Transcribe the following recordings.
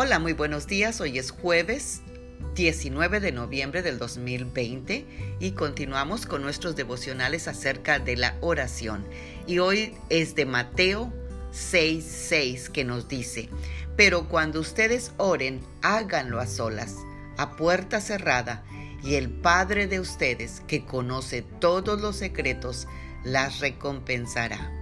Hola, muy buenos días. Hoy es jueves 19 de noviembre del 2020 y continuamos con nuestros devocionales acerca de la oración. Y hoy es de Mateo 6:6 que nos dice, pero cuando ustedes oren, háganlo a solas, a puerta cerrada, y el Padre de ustedes, que conoce todos los secretos, las recompensará.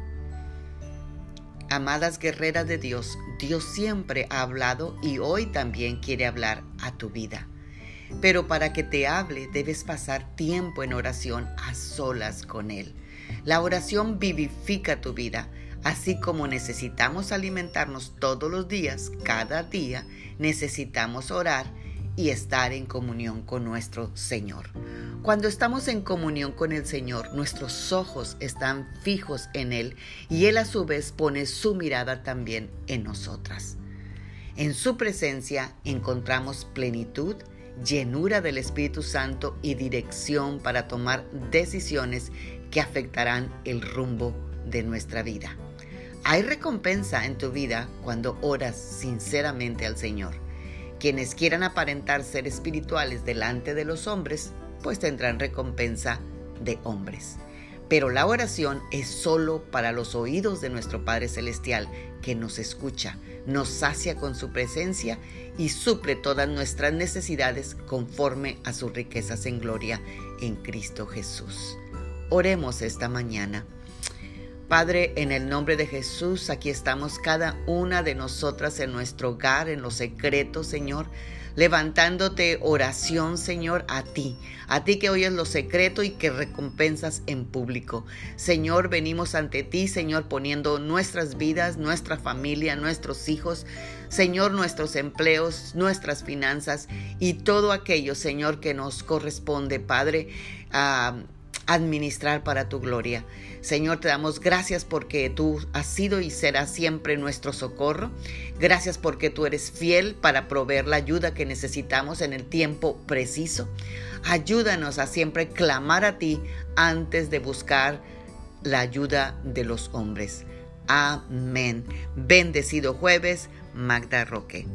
Amadas guerreras de Dios, Dios siempre ha hablado y hoy también quiere hablar a tu vida. Pero para que te hable debes pasar tiempo en oración a solas con Él. La oración vivifica tu vida, así como necesitamos alimentarnos todos los días, cada día, necesitamos orar y estar en comunión con nuestro Señor. Cuando estamos en comunión con el Señor, nuestros ojos están fijos en Él y Él a su vez pone su mirada también en nosotras. En su presencia encontramos plenitud, llenura del Espíritu Santo y dirección para tomar decisiones que afectarán el rumbo de nuestra vida. Hay recompensa en tu vida cuando oras sinceramente al Señor. Quienes quieran aparentar ser espirituales delante de los hombres, pues tendrán recompensa de hombres. Pero la oración es solo para los oídos de nuestro Padre Celestial, que nos escucha, nos sacia con su presencia y suple todas nuestras necesidades conforme a sus riquezas en gloria en Cristo Jesús. Oremos esta mañana. Padre, en el nombre de Jesús, aquí estamos cada una de nosotras en nuestro hogar, en los secretos, Señor, levantándote oración, Señor, a ti, a ti que oyes lo secreto y que recompensas en público. Señor, venimos ante ti, Señor, poniendo nuestras vidas, nuestra familia, nuestros hijos, Señor, nuestros empleos, nuestras finanzas y todo aquello, Señor, que nos corresponde, Padre. Administrar para tu gloria. Señor, te damos gracias porque tú has sido y serás siempre nuestro socorro. Gracias porque tú eres fiel para proveer la ayuda que necesitamos en el tiempo preciso. Ayúdanos a siempre clamar a ti antes de buscar la ayuda de los hombres. Amén. Bendecido jueves, Magda Roque.